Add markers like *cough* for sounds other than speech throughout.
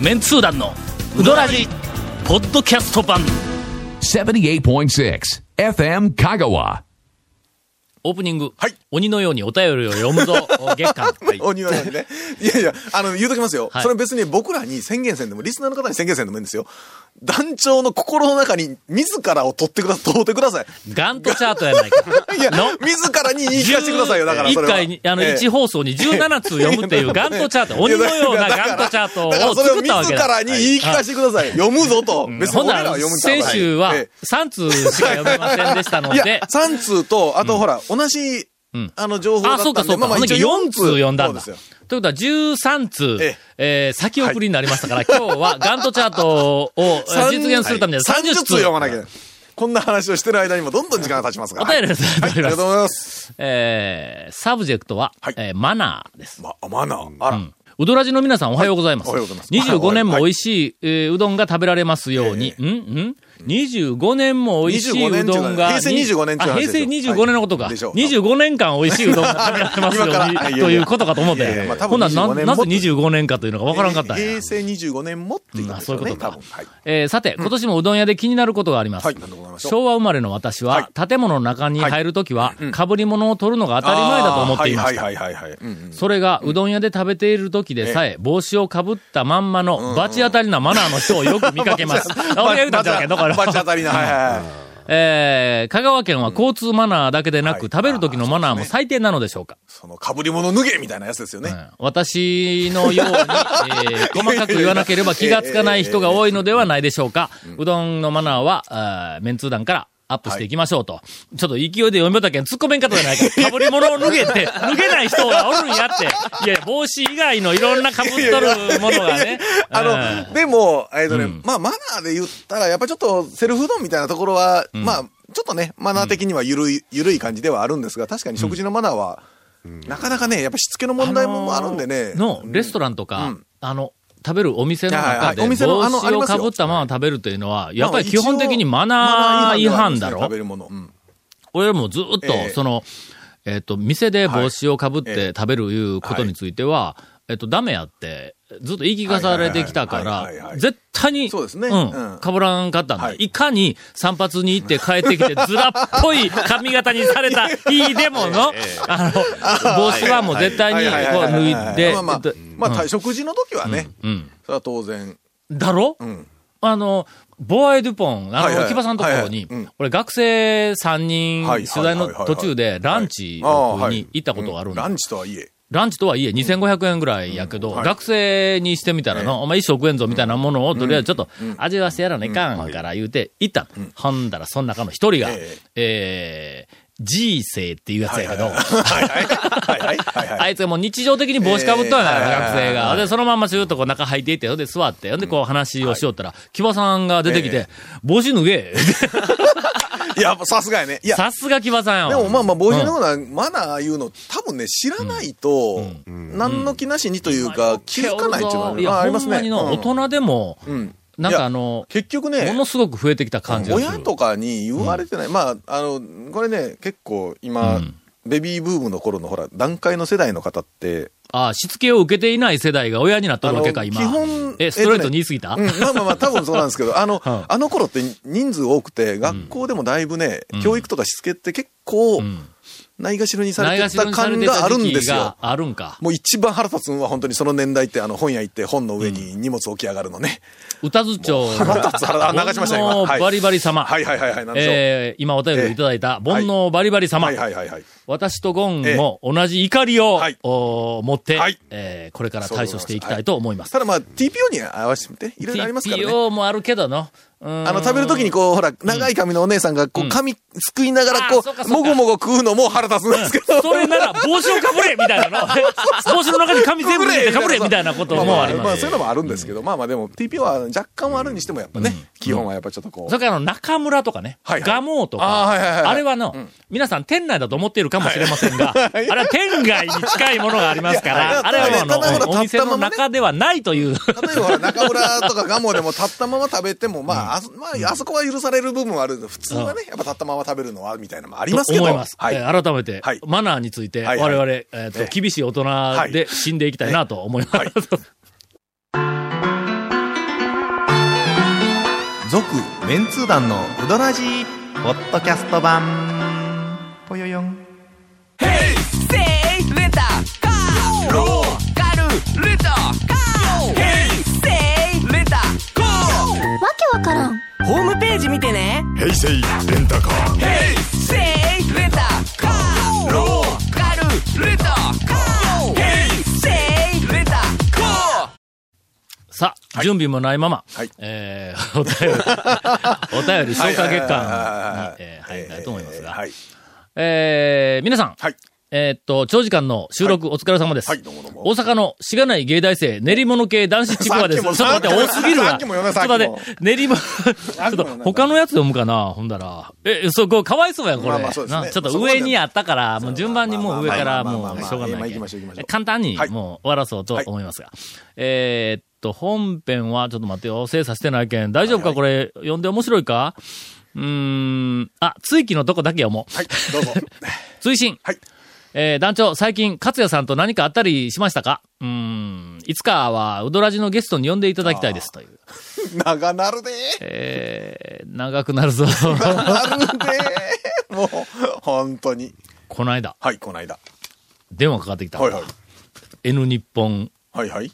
メンツー団のウドラジポッドキャスト版78.6 FM Kagawa. オープニング、はい鬼のようにお便りを読むぞ月間、*laughs* お庭にね。いやいや、あの、言うときますよ。はいそれ別に僕らに宣言せんでも、リスナーの方に宣言せんでもいいんですよ。団長の心の中に自らを取ってくだ、通ってください。ガントチャートやないか *laughs* いやの、自らに言い聞かせてくださいよ、だからそれ1は。回に、あの、ええ1放送に17通読むっていうガントチャート、鬼のようなガントチャートをだからそれを作ったわけだ。自らに言い聞かせてください。読むぞと。別に俺らは読む先週はえ3通しか読めませんでしたのえ *laughs* いでや、、3通と、あとほら、同じん、あの、情報だあ、ったんで、そうかそうか。ほんで一応4通読んだんだ。そうですよ。ということは13通、ええー先送りになりましたから、今日はガントチャートをえー *laughs* 実現するためには30 30通。通読まなきゃ。こんな話をしてる間にもどんどん時間が経ちますから。お便りです。はい、ありがとうございます。えーサブジェクトは、はいえーマナーです。ま、マナー。あら。うどらじの皆さんおはようございます。はいおはようございます25年も美味しい、えーうどんが食べられますように。んん ?25 年も美味しいうどんが。25年っていうか平成25年っていうあ、話平成ですよ25年のことか。はいでしょう25年間美味しいうどんが食べられますよということかと思ってまあ多。分ほんならな、25年なぜも25年かというのがわからんかった平。成25年もっていう。そういうことか。えーさて、今年もうどん屋で気になることがあります。昭和生まれの私は、建物の中に入るときは、被り物を取るのが当たり前だと思っていました。それが、うどん屋で食べている時でさえ、帽子をかぶったまんまの、罰当たりなマナーの人をよく見かけます。あ俺が言うたんじゃど、だから。バチ当たりな。はいはいはい。*laughs* えー、香川県は交通マナーだけでなく、はい食べる時のマナーも最低なのでしょうか、その、被り物脱げみたいなやつですよね。うん私のように、*laughs* えー細かく言わなければ気がつかない人が多いのではないでしょうか？うどんのマナーは、メンツー団からアップしていきましょうと。ちょっと勢いで読みたけん突っ込めんかったじゃないか。*laughs* 被り物を脱げて、脱げない人がおるんやって。いや、帽子以外のいろんな被っとるものがね。あうんの、でも、えっとねうん、まあ、マナーで言ったら、やっぱちょっと、セルフうどんみたいなところは、まあ、ちょっとね、マナー的には緩い、緩い感じではあるんですが、確かに食事のマナーは、なかなかね、やっぱしつけの問題もあるんでね。の、レストランとか、うんあの、食べるお店のはいはい中で、帽子をかぶったまま食べるというのは、やっぱりまあ基本的にマナー違反だろ？食べるもの。うん。俺もずっと、ええ。その、えっ、と、店で帽子をかぶって食べるいうことについては、えっと、ダメやって、ずっと言い聞かされてきたから、い絶対に、そうですね。うん、うん。かぶらんかったんだ。はい。いかに散髪に行って帰ってきて、ずらっぽい髪型にされた日でもの、あの、帽子はもう絶対にこう脱いで、まあまあえっと、まあ、た食事の時はね、うん。それは当然。だろ、ん。あの、ボアエ・デュポン、あの、木場さんのところに、俺学生3人、はい取材の途中でランチに行ったことがあるんだ。ランチとはいえ。ランチとはいえ2500円ぐらいやけど、はい。学生にしてみたらの、お前一食円ぞみたいなものをとりあえずちょっと味わわせやらないかんから言うて行ったの。ほんだらその中の一人が、ええ。ー、G 生っていうやつやけど、はいはいはい。はいはい。*laughs* あいつがもう日常的に帽子かぶっとんや、えー学生が。で、そのまんまシューッとこう中入っていって、で座って、ほんでこう話をしよったら、木場さんが出てきて、帽子脱げ。*laughs* い *laughs* や、さすがやね。いや、さすが木場さんやわでもまあまあ、帽子のようなマナーいうの、多分ね、知らないと、何の気なしにというか、気づかないっていうのはまあありますね。大人でも、うんなんかあの、結局もね、のすごく増えてきた感じが。親とかに言われてない。まあ、あの、これね、結構今、うんベビーブームの頃のほら、段階の世代の方って、ああ、しつけを受けていない世代が親になっとるわけか、今。基本え、ストレートに言い過ぎた、うん、まあまあまあ、多分そうなんですけど、あの、*laughs* はあの頃って人数多くて、学校でもだいぶね、教育とかしつけって結構、んないがしろにされてた感があるんですよが。あるんか。もう一番腹立つのは本当にその年代って、あの、本屋行って本の上に荷物置き上がるのね。歌津町腹立つ腹あ流しました今はい煩悩バリバリ様。はいはいはいはい。えー、今お便りいただいた、煩悩バリバリ様。はいはいはいはい。私とゴンも同じ怒りを、はいお持って、はいえーこれから対処していきたいと思います。ただまあ、TPO に合わせてみて、いろいろありますからね。TPO もあるけどの。ああの、食べるときにこう、ほら、長い髪のお姉さんが、こう、髪すくいながら、こう、もごもご食うのも腹立つんですけど。それなら帽子をかぶれみたいなの。帽子の中に髪全部入れてかぶれみたいなこともありまあ、ます。そういうのもあるんですけど、まあまあでも、TPO は若干はあるにしてもやっぱね、基本はやっぱちょっとこう。それから中村とかね、はいはい。ガモーとか、あれはの、皆さん店内だと思っているかもしれませんが、あれは店外に近いものがありますから、*laughs* あれはあのお店の中ではないという。例えば中村とかガモでも立ったまま食べても、まあ、あそまあ、あそこは許される部分はある普通はね、やっぱ立ったまま食べるのは、みたいなのもありますけど。と思います。はい。えー改めて、はい。マナーについて、我々、えーとええ。厳しい大人で死んでいきたいなと思います。続メンツー団のウドラジーポッドキャスト版。ぽよよん。わけわからん。ホームページ見てね。平成レン準備もないまま、はいえー、*laughs* お便り、お便り消化月間にはいえー入りたいと思いますが、はい。えー、皆さん、はい。えーっと、長時間の収録お疲れ様です。はいどうもどうも大阪のしがない芸大生、練り物系男子ちくわです。ちょっと待って、多すぎるわ。ちょっと待って、練り物、ちょっと他のやつ読むかなほんだら。え、そこ、かわいそうやん、これ。まあまあねなちょっと上にあったから、もう順番にもう上からもうしょうがない簡単にはいもう終わらそうと思いますが。えーっと、本編は、ちょっと待ってよ、精査してないけん。大丈夫か、これ、読んで面白いか？うーん、あ、追記のとこだけ読もう。はい、どうぞ。*laughs* 追伸。はい。えー団長、最近、勝也さんと何かあったりしましたか？うーん、いつかは、うどらじのゲストに呼んでいただきたいですという。長なるでえー、長くなるぞ。なるで *laughs* もう、本当に。この間、はい、この間。電話かかってきた。はいはい。N 日本はいはい。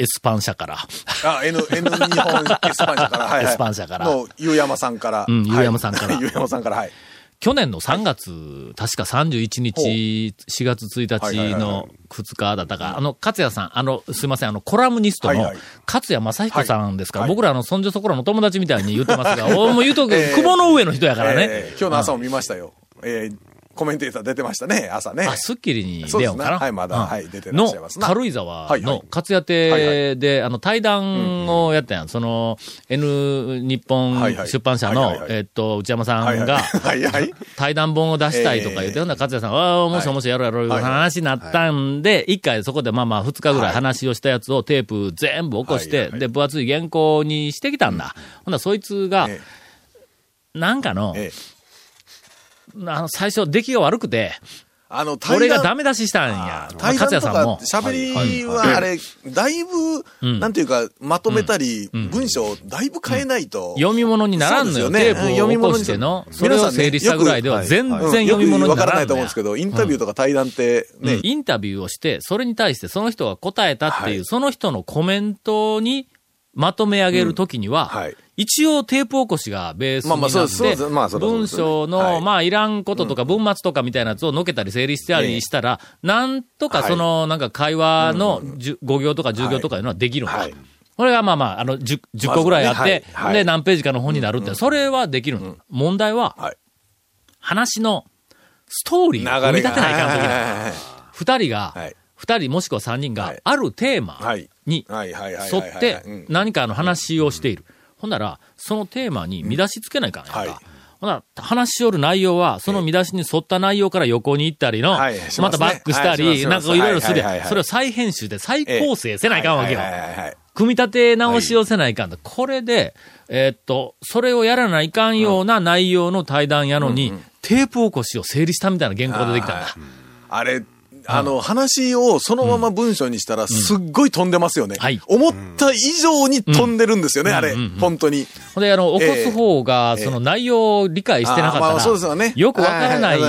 エスパン社から。あ、N、N 日本エスパン社から。はい、はい。エスパン社からの、ゆうやまさんから。うんはいゆうやまさんからゆうやまさんから、はい。去年の3月、確か31日、4月1はいはいはいはい日の2日だったか、あの、勝也さん、あの、すいません、あの、コラムニストのはいはい、勝也正彦さんですから、はい僕らあの、そんじょそこらの友達みたいに言ってますが、*laughs* おもう言うとく、*laughs* えー雲の上の人やからね。えー今日の朝も見ましたよ。えーコメンテーター出てましたね、朝ね。あ、スッキリに出ようかな。はいまだ。うん。はい出てらっしゃいますな。の、軽井沢の勝屋亭で、あの、対談をやったやん。その、N 日本出版社のえっと、内山さ。んが。対談本を出したいとか言って、ええほんなら勝也さん、ああ、もしもしやろうやろういう話になったんで、一回そこでまあまあ二日ぐらい話をしたやつをテープ全部起こして、で、分厚い原稿にしてきたんだ。ほんならそいつが、え。なんかの、ええあの、最初出来が悪くて、あの、対俺が談ダメ出ししたんや。対談とか勝也さんも。喋りはあれ、だいぶ、うん。なんていうか、まとめたり、文章をだいぶ変えないと。読み物にならんのよ。テープを起こして。の、それを整理したぐらいでは全然うん読み物になよくわからないと思うんですけど、インタビューとか対談ってね、インタビューをして、それに対してその人が答えたっていう、はい。その人のコメントにまとめ上げるときには、はい。一応テープ起こしがベースになって文章の、はい。まあ、いらんこととか文末とかみたいなやつをのけたり整理したりしたら、なんとかその、なんか会話のじゅ5行とか10行とかい。うのはできるんだ。はい。これがまあまあ、あの10、10個ぐらいあって、で、何ページかの本になるって、それはできるの、問題は、はい。話のストーリーを組み立てないかんとき。二人が、はい。二人もしくは三人がはい、あるテーマはいに沿ってうん。何かの話をしている。ほんなら、そのテーマに見出しつけないかんやんか。はい。ほな、話しよる内容は、その見出しに沿った内容から横に行ったりの、はいしますね。またバックしたり、なんかいろいろするやん。それを再編集で再構成せないかんわけよ。組み立て直しをせないかんと。これで、えーっと、それをやらないかんような内容の対談やのに、テープ起こしを整理したみたいな原稿でできたんだ。あれ、あの、話をそのまま文章にしたら、すっごい飛んでますよね。はい。思った以上に飛んでるんですよね、あれ。本当に。ほんで、あの、起こす方が、ええ。その内容を理解してなかったら、そうですよね。よくわからない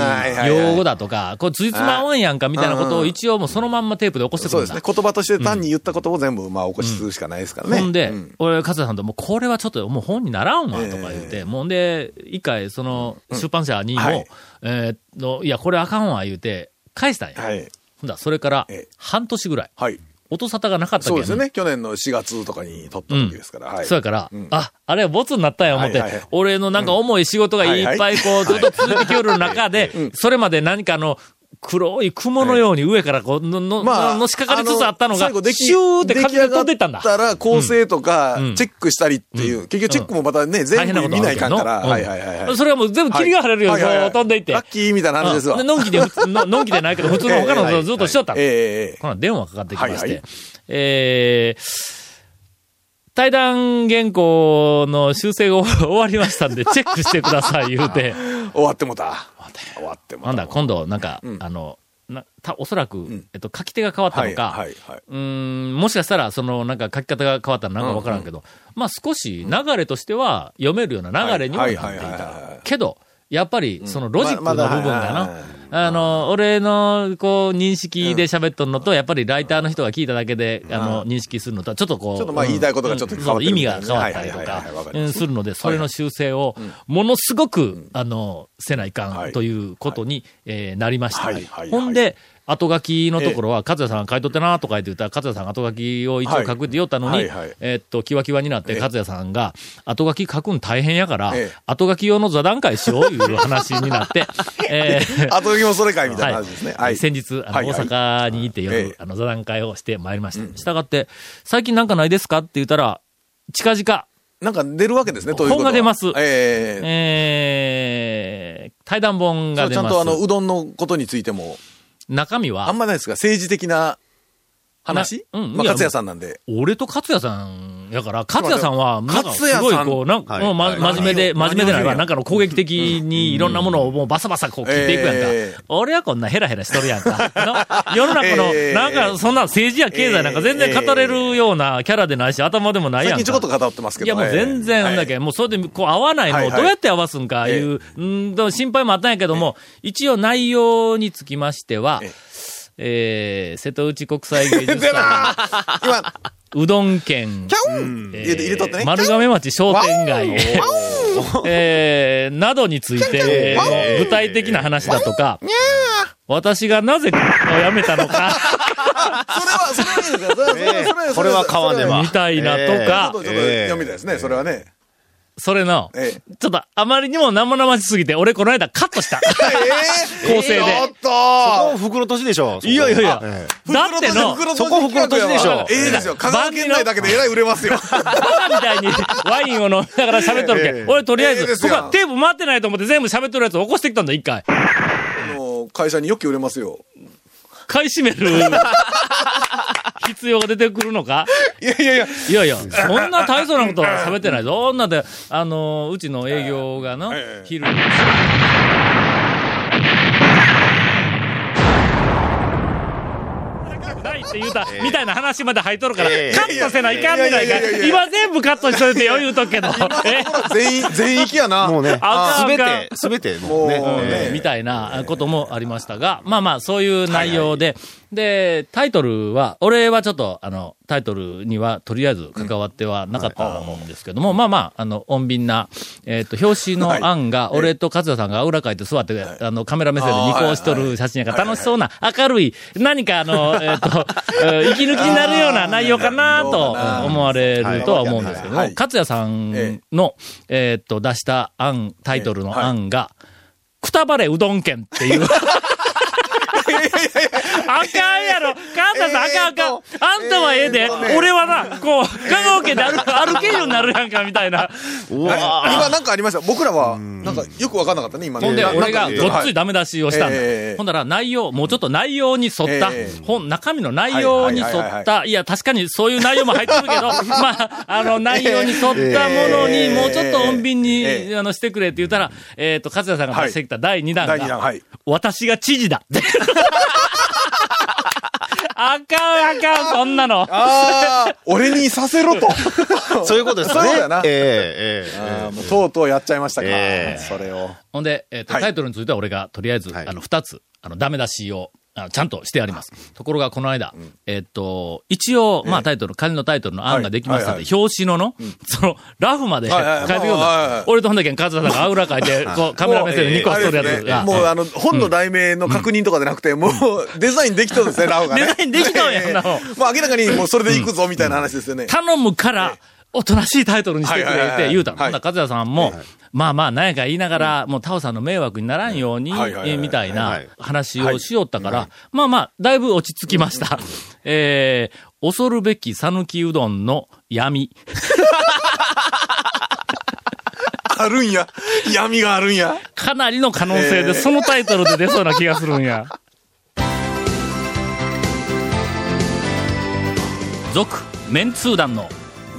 用語だとか、これ、ついつまわんやんかみたいなことを一応もうそのまんまテープで起こしてくるんだ。そうですね。言葉として単に言ったことを全部、まあ、起こしするしかないですからね。ほんで、うん。俺、勝田さんと、もうこれはちょっともう本にならんわ、とか言って、もうで、一回、その、出版社にも、はい。えーっと、いや、これあかんわ、言うて、返したんや。はい。ほんだらそれからええ、半年ぐらい、はい。音沙汰がなかったそうですよね。去年の4月とかに撮った時ですから。はい。そうやから、うんあ、あれはボツになったんや思って、俺のなんか重い仕事がいっぱいこう、ずっと続いてきよる中で、*laughs* それまで何かの、黒い雲のように上からこう、の、の、まあ、のしかかりつつあったのが最後、出来シューって風で飛んでったんだ。たら構成とかうん、チェックしたりっていう、結局チェックもまたね、大全部見ないかんから。はいはいはいはい。それはもう全部霧が晴れるように飛んでいって。ラッキーみたいな話ですわ。のんきで、ののんきでないけど、*laughs* 普通の他のこずっとしとったの。ええこの電話かかってきまして、えー、対談原稿の修正が終わりましたんで、チェックしてください、言うて。*laughs* 終わってもた。終わって。なんだ、今度、なんか、あの、な、た、おそらく、えっと、書き手が変わったのか、うーん、もしかしたら、その、なんか書き方が変わったらなんかわからんけど、まあ少し流れとしては読めるような流れにはなっていたはい。けど、やっぱり、そのロジックの部分がはいはいはな、あの、俺の、こう、認識で喋っとるのと、やっぱりライターの人が聞いただけで、あの、認識するのとは、ちょっとこう、ちょっとまあ言いたいことがちょっと変わってるそう意味が変わったりとかす。するので、それの修正を、ものすごく、あの、せないかはい。んということに、えーなりました。ほんで、後書きのところは、勝也さんが書いとってなとか言ってたら、勝也さんが後書きを一応書くって言おったのに、はいはい。はいえーっと、キワキワになって、ええ。勝也さんが、後書き書くん大変やからええ、後書き用の座談会しよういう話になって、*laughs* えー後時もそれかいみたいな話ですね。はい。先日、あの、はいはい。大阪に行って夜、ええ。あの、座談会をしてまいりました。したがって、最近なんかないですか？って言ったら、近々、なんか出るわけですね、本が出ます。ええ。えー、対談本そうちゃんが出ます。とあの、うどんのことについても、中身は。あん、まないですか？政治的な話？うんいや勝也さんなんで。俺と勝也さんやから、勝也さんは、なんかすごいこう、なんか、は真面目で、真面目でないわ。何をなんかの攻撃的にいろんなものをもうバサバサこう切っていくやんか。ええ。俺はこんなヘラヘラしとるやんか。の *laughs* 世の中の、ええ。なんかそんな政治や経済なんか全然語れるようなキャラでないし、頭でもないやんか。最近ちょこっと語ってますけど。いやもう全然なんだけけ、もうそれでこう合わないのをはいはい。どうやって合わすんかいう、うんと心配もあったんやけども、一応内容につきましてはえ、えー、瀬戸内国際芸術 *laughs* 出祭、な今、うどん県、キャン。入れて入れとってね。丸亀町商店街、*laughs* えー、などについて、えー具体的な話だとか、私がなぜを辞めたのか、*laughs* それは、それはいいですよ。それはそれはそれは。これは買わねば。みたいなとちょっかと、ちょっと読みたいですね、それはね。それの、ええちょっとあまりにも生々しすぎて、俺この間カットした。え構成でちょっとそこ袋とじでしょ。いやいやいやえだっての、袋そこ袋とじでしょええですよ。香川県内だけでえらい売れますよ。バカみたいにワインを飲みながら喋っとるけん。ええ俺とりあえず、ええですよそこはテープ回ってないと思って全部喋っとるやつを起こしてきたんだ、一回。あの会社によく売れますよ。買い占める必要が出てくるのか？いやいやいや。いやいや、そんな大層なことは喋ってない。そんなで、あの、うちの営業がの、ええ昼に。ないって言うた、みたいな話まで入っとるから、ええ。カットせないかんねな。いか今全部カットしといてよ、言うとくけど。え？全員、全域やな。もうね。あ、すべて、すべて、もうもうね。ねみたいなこともありましたが、まあまあ、そういう内容で、で、タイトルは、俺はちょっと、あの、タイトルには、とりあえず関わってはなかったんですけども、まあまあ、あの、穏便な、えっ、と、表紙の案が、俺と勝也さんがあぐらかいて座って、あの、カメラ目線で二行しとる写真やから、楽しそうな、明るい、何かあの、えっ、と、え *laughs* ー息抜きになるような内容かなと思われるとは思うんですけども、はい。勝也さんの、えっ、と、出した案、タイトルの案が、くたばれうどん県っていう。*laughs* あかんやろカンタさん、あかんあかん。あんたはええで、俺はな、こう、香川県で歩歩けるようになるやんか、みたいな。今なんかありました？僕らは、なんかよくわかんなかったね、今ね。ほんで、な俺がごっついダメ出しをしたんだええ。ほんだら内容、もうちょっと内容に沿ったええ、本、中身の内容に沿った、いや、確かにそういう内容も入ってるけど、*laughs* まあ、あの、内容に沿ったものに、もうちょっと穏便に、ええあの、してくれって言ったら、えっと、勝也さんが出してきた第2弾第2弾、が、はい。私が知事だ。あかんあかん、そんなの。ああ、俺にさせろと。*laughs* そういうことですね。そうだなえええええあーもうとうとうやっちゃいましたか。ええそれを。ほんで、えっ、と、はいタイトルについては俺が、とりあえず、はいあの、二つ、あの、ダメ出しを、あの、ちゃんとしてあります。ところが、この間、えっ、と、一応、まあ、タイトル、仮のタイトルの案ができましたので、はい。表紙のの、その、ラフまで書いてく。だ俺とほんだけん、カズさんがあうら書いて、こう、カメラ目線でニコしとるやつが。もうあの、本の題名の確認とかじゃなくて、もうデザインできとるんですね、ラオがね。デザインできとんやええ。なもう明らかにもうそれでいくぞ、みたいな話ですよね。頼むから、おとなしいタイトルにしてくれって言うたの。ほんなら、和也さんも、まあまあ、なんやか言いながら、もうタオさんの迷惑にならんように、みたいはない話をしよったから、まあまあ、だいぶ落ち着きました。*laughs* えー、恐るべき讃岐うどんの闇。*laughs* あるんや。闇があるんや。かなりの可能性で、えーそのタイトルで出そうな気がするんや。続、メンツー団の、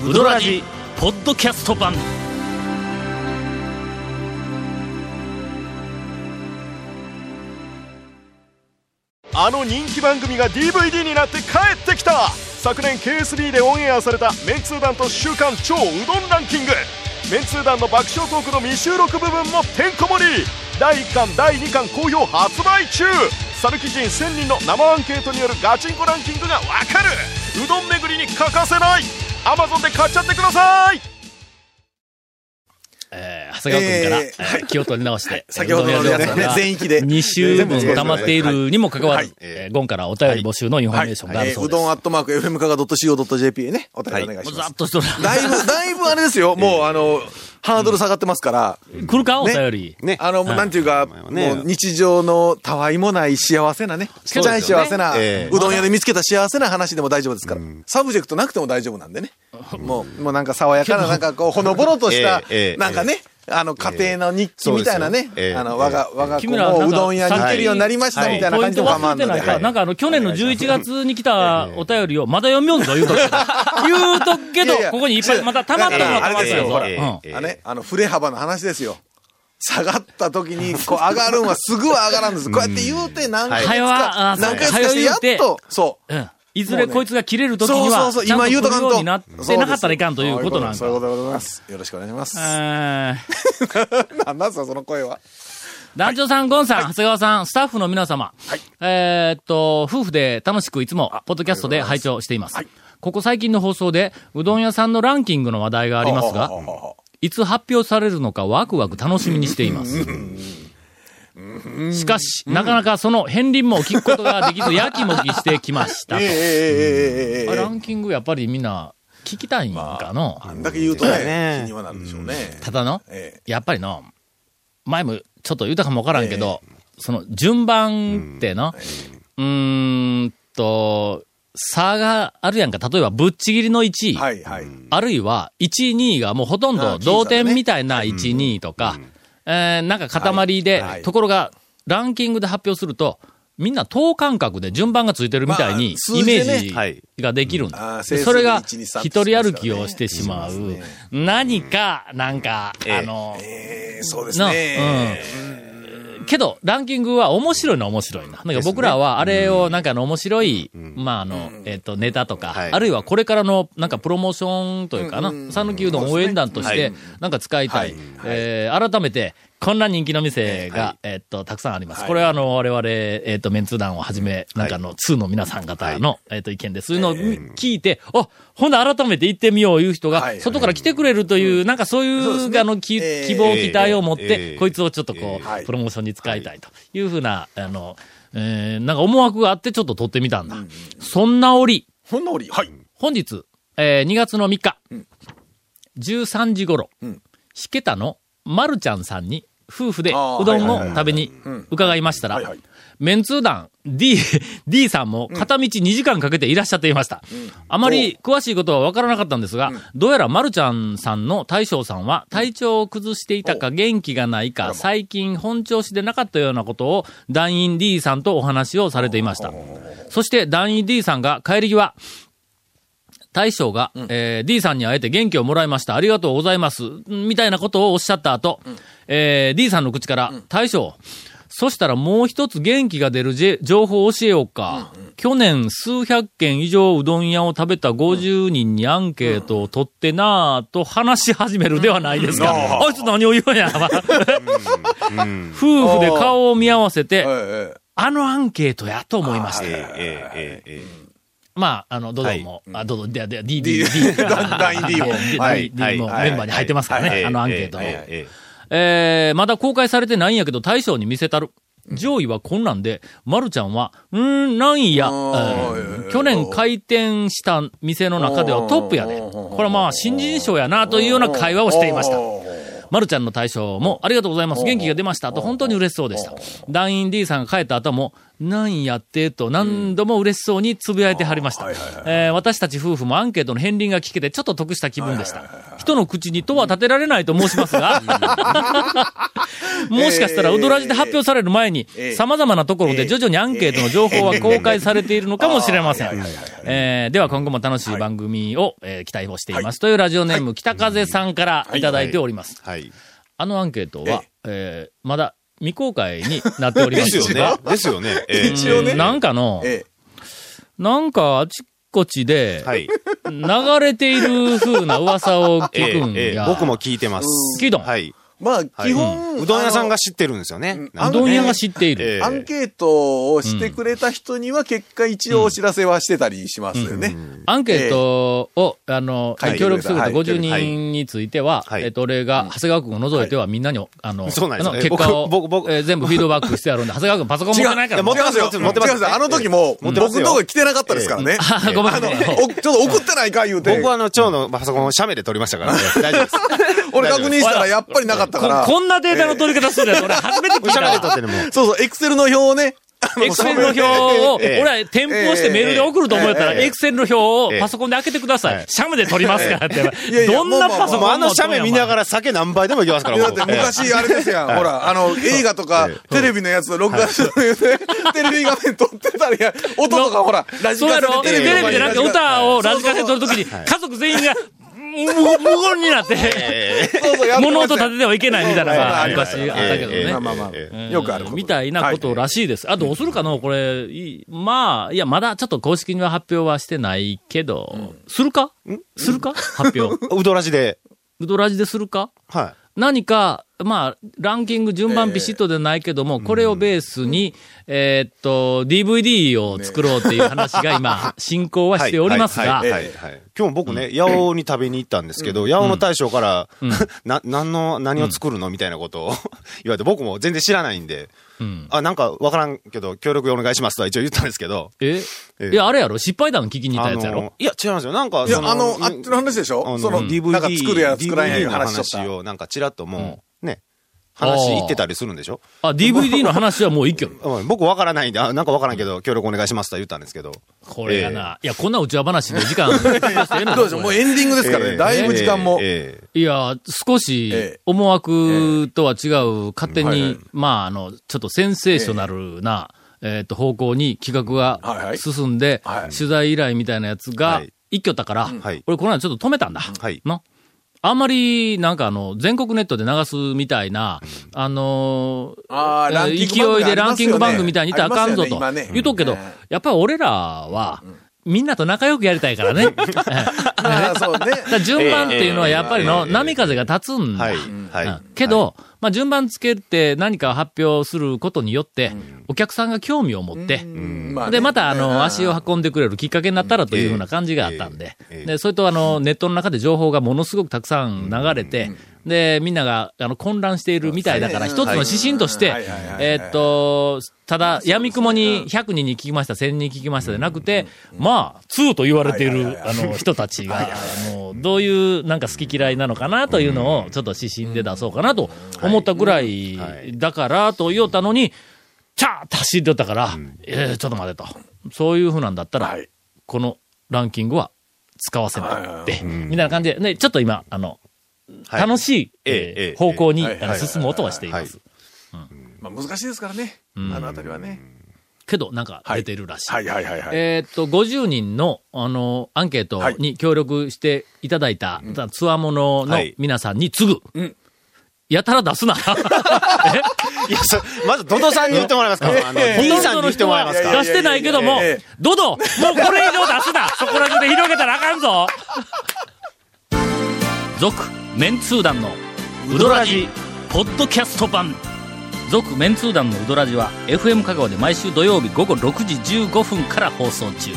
ウドラジ、ポッドキャスト版。あの人気番組が DVD になって帰ってきた。昨年 KSB でオンエアされたメンツー団と週刊超うどんランキング。メンツー団の爆笑トークの未収録部分もてんこ盛り。第1巻第2巻好評発売中。讃岐人1000人の生アンケートによるガチンコランキングがわかる。うどん巡りに欠かせない。Amazon で買っちゃってください、長谷川君から、気を取り直して、先ほどのやつはね、全域で。2週分溜まっているにもかかわらずはい、えーゴンからお便り募集のインフォメーションがあるそうです。えーうどんアットマーク FM かが .co.jp へね、お便りお願いします。ざっとしとる。だいぶ、だいぶあれですよ、*laughs* もうあの、ハードル下がってますから、来るか？お便り。ね。あの、なんていうか、ね。もう日常のたわいもない幸せなね、ちっちゃい幸せな、ええうどん屋で見つけた幸せな話でも大丈夫ですから、サブジェクトなくても大丈夫なんでね。もう、もうなんか爽やかな、なんかこう、ほのぼのとしたなんかね、あの、家庭の日記みたいなねそうですよえ、えあの、我が、我が子もうどん屋に行けるようになりましたみたいな感じでも構わんので。ないか、はいなんかあの、去年の11月に来たお便りをまだ読みよんぞ、言うとくけど。言うとくけどここにいっぱい、また溜まったのは溜まったよ、あれですよほら。あね、あの、振れ幅の話ですよ。下がった時に、こう、上がるんはすぐは上がらんです。こうやって言うて何ヶ月はよあか、あ何ヶ月かして、やっと、そう。うん。いずれこいつが切れるときには、そうそうそう、ちゃんと今言うとかんと。になってなかったらいかんということなんか。そういうことでございます。よろしくお願いします。えー *laughs* なんすか、その声は。団長さん、ゴンさん、長谷川さん、スタッフの皆様。えーっと、夫婦で楽しくいつも、ポッドキャストで拝聴しています。ここ最近の放送で、うどん屋さんのランキングの話題がありますがいつ発表されるのかワクワク楽しみにしています。*laughs* しかし、なかなかその片鱗も聞くことができず、*laughs* やきもきしてきましたと。えー、ランキングやっぱりみんな、聞きたいんかの、まあ、あんだけ言うとね、気にはなるでしょうね。ただの、やっぱりの、前もちょっと言ったかもわからんけど、その順番っての、うん、と、差があるやんか。例えば、ぶっちぎりの1位。はいはい、あるいは、1位、2位がもうほとんど同点みたいな1、2位とか、えーなんか塊で、はいはいところが、ランキングで発表すると、みんな等間隔で順番がついてるみたいにイメージができるんだ。ああで整数それが、で1 2 3一人歩きをしてしまう。何か、なんか、ええあの、ええそうですの、ね。うん。けど、ランキングは面白いのは面白いな。なんか僕らはあれをなんかあの面白い、まああの、えっ、と、ネタとか、はい。あるいはこれからのなんかプロモーションというかな、讃岐うどん応援団としてはい、なんか使いたい。えー改めて、こんな人気の店が、えっと、たくさんあります。はい。これはあの、我々、えっと、メンツー団をはじめ、なんかあの、2の皆さん方の、えっと、意見で、そういうのを聞いて、あ、ほんで改めて行ってみよういう人が、外から来てくれるという、なんかそういう、あの、希望、期待を持って、えー。こいつをちょっとこう、はい。プロモーションに使いたいというふうな、あの、えーなんか思惑があってちょっと撮ってみたんだ。そんな折、ほんのり。はい。本日、えー2月の3日、13時頃、ん。しけたのまるちゃんさんに、夫婦でうどんを食べに伺いましたらメンツー団 D、D さんも片道2時間かけていらっしゃっていました。あまり詳しいことはわからなかったんですが、どうやらまるちゃんさんの大将さんは体調を崩していたか元気がないか、最近本調子でなかったようなことを団員 D さんとお話をされていました。そして団員 D さんが帰り際、大将が、えー D さんに会えて元気をもらいました。ありがとうございます。みたいなことをおっしゃった後、えー D さんの口から、大将、そしたらもう一つ元気が出るじ情報を教えようか。去年数百件以上うどん屋を食べた50人にアンケートを取ってなぁと話し始めるではないですか。あいつ何を言うんや。*laughs* 夫婦で顔を見合わせて、あのアンケートやと思いました。まあ、あの、ドドンも、あ、ドドン、で、で、D、D *laughs* D、D、団員 D もはい。D もメンバーに入ってますからね、あのアンケートの。えー、まだ公開されてないんやけど、大将に見せたる。上位はこんなんで、まるちゃんは、うーん、なんや、えー去年開店した店の中ではトップやで。これはまあ、新人賞やな、というような会話をしていました。まるちゃんの大将も、ありがとうございます。元気が出ました。と、本当に嬉しそうでした。団員 D さんが帰った後も、なんやって、と何度も嬉しそうにつぶやいてはりました。えー私たち夫婦もアンケートの片鱗が聞けて、ちょっと得した気分でした。人の口にとは立てられないと申しますが、*laughs* もしかしたら、ウドラジで発表される前に、様々なところで徐々にアンケートの情報は公開されているのかもしれません。えーでは今後も楽しい番組を、えー期待をしています。というラジオネーム、北風さんからいただいております。はい。あのアンケートは、えーまだ未公開になっておりまですすよね。ですよね。ええ一応ねなんかの、えなんかあちこちで、はい。流れている風な噂をえ聞くんや。えええ僕も聞いてます。聞いたん？はい。えまあ、はい。基本、うどん屋さんがあ知ってるんですよね。うどん屋が知っている。アンケートをしてくれた人には結果一応お知らせはしてたりしますよね。アンケートを、あの、協力するはい。50人については、はい。えっと、俺が、長谷川君を除いてはみんなに、あの、結果を、僕僕僕。えー全部フィードバックしてあるんで、長谷川君パソコン持ってないから。持ってますよ。持ってます持ってます。あの時も、僕のところ来てなかったですからね。あごめんなさい。おちょっと送ってないか言うて。僕。はあの、蝶のパソコンを写メで撮りましたからね。大丈夫です。*laughs* 俺確認したらやっぱりなかったから。ここんなデータの取り方するやつ、俺初めて聞いたって。るのも。そうそう、エクセルの表をね。エクセルの表を、ええ俺は添付をしてメールで送ると思ったら、ええエクセルの表をええパソコンで開けてくださええ。いシャムで撮りますからって。どんなパソコンあの写メ見ながら。ら酒何杯でもいけますから、だ僕って昔あれですやん。ほら、あの、映画とか、テレビのやつ、録画して、テレビ画面撮ってたりや、音とかほら、ラジカセテレビでなんか歌をラジカセで撮るときに、家族全員が、無無言になって、*laughs* 物音立ててはいけないみたいなのがはい。昔あったけどね。まあまあまあよくあるみたいなことらしいです。あ、どうするかのこれ、いいまあ、いや、まだちょっと公式には発表はしてないけど、するか？するか？発表。*laughs* うどらじで。ウドラジでするか？は何か、まあ、ランキング順番ビシッとでないけども、これをベースに、えーっと、DVD を作ろうっていう話が今、進行い。はしておりますが。今日僕ね、八尾に食べに行ったんですけど、八尾の大将から、*laughs* な、何の、何を作るのみたいなことを言われて、僕も全然知らないんで、うん。あ、なんかわからんけど、協力お願いしますとは一応言ったんですけど、え？ええ。いや、あれやろ？失敗談聞きに行ったやつやろ？のいや、違いますよ。なんか、あの、あっちの話でしあのょその、DVD、なんか作るや作らんやの話しとった。話を、なんかちらっともう、ね、話言ってたりするんでしょ？あ、DVD の話はもう一挙。*laughs* うん僕わからないんで、あなんかわからんけど、協力お願いしますとは言ったんですけど。これがな、いや、こんな内輪話で時間、*laughs* どうでしょう？*laughs* もうエンディングですからね。ええ。だいぶ時間も。ええ。いや、少しええ。思惑とは違う、勝手にはいはい、まあ、あの、ちょっとセンセーショナルな、えっと、方向に企画が進んではい、取材依頼みたいなやつがはい。一挙だからはい、俺この間ちょっと止めたんだ。はい。の？あんまり、なんかあの、全国ネットで流すみたいな、あのー勢いでランキング番組みたいに言ったらあかんぞと言うとくけどうん、やっぱり俺らは、みんなと仲良くやりたいからね。*laughs* *laughs* 順番っていうのはやっぱりの、ええ波風が立つんだ。はい。うん。はい。まあ、順番つけて何か発表することによって、お客さんが興味を持って、で、また、あの、足をは運んでくれるきっかけになったらというふうな感じがあったんで。で、それと、あの、ネットの中で情報がものすごくたくさん流れて、で、みんなが、あの、混乱しているみたいだから、一つの指針としてえーっと、ただ、闇雲に100人に聞きました、1000人に聞きましたでなくて、まあ、2と言われている、あの、*laughs* 人たちが、もう、どういう、なんか好き嫌いなのかなというのを、ちょっと指針で出そうかなと思ったぐらいはい。だから、と言おったのに、チャーッと走っておったから、えーちょっと待てと。そういうふうなんだったら、はい。このランキングは使わせないって、みたいな感じで、ね、ちょっと今、あの、はい。楽しい、えええええー方向に、進もうとはしています。まあ難しいですからね。あのあたりはね。けど、なんか出てるらしい。はいはいはいはい。えーっと、50人の、あの、アンケートに協力していただいた、つわもののはい。皆さんに次ぐ。んやたら出すな。*laughs* いや、そまず、ドドさんに言ってもらえますか？あの、D さんに言ってもらえますか？出してないけどもドドもうこれ以上出すな *laughs* そこら中で広げたらあかんぞ続、メンツー団のウドラジ、ポッドキャスト版。続、メンツー団のウドラジは、FM 香川で毎週土曜日午後6時15分から放送中。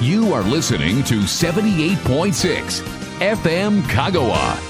You are listening to 78.6 FM Kagawa.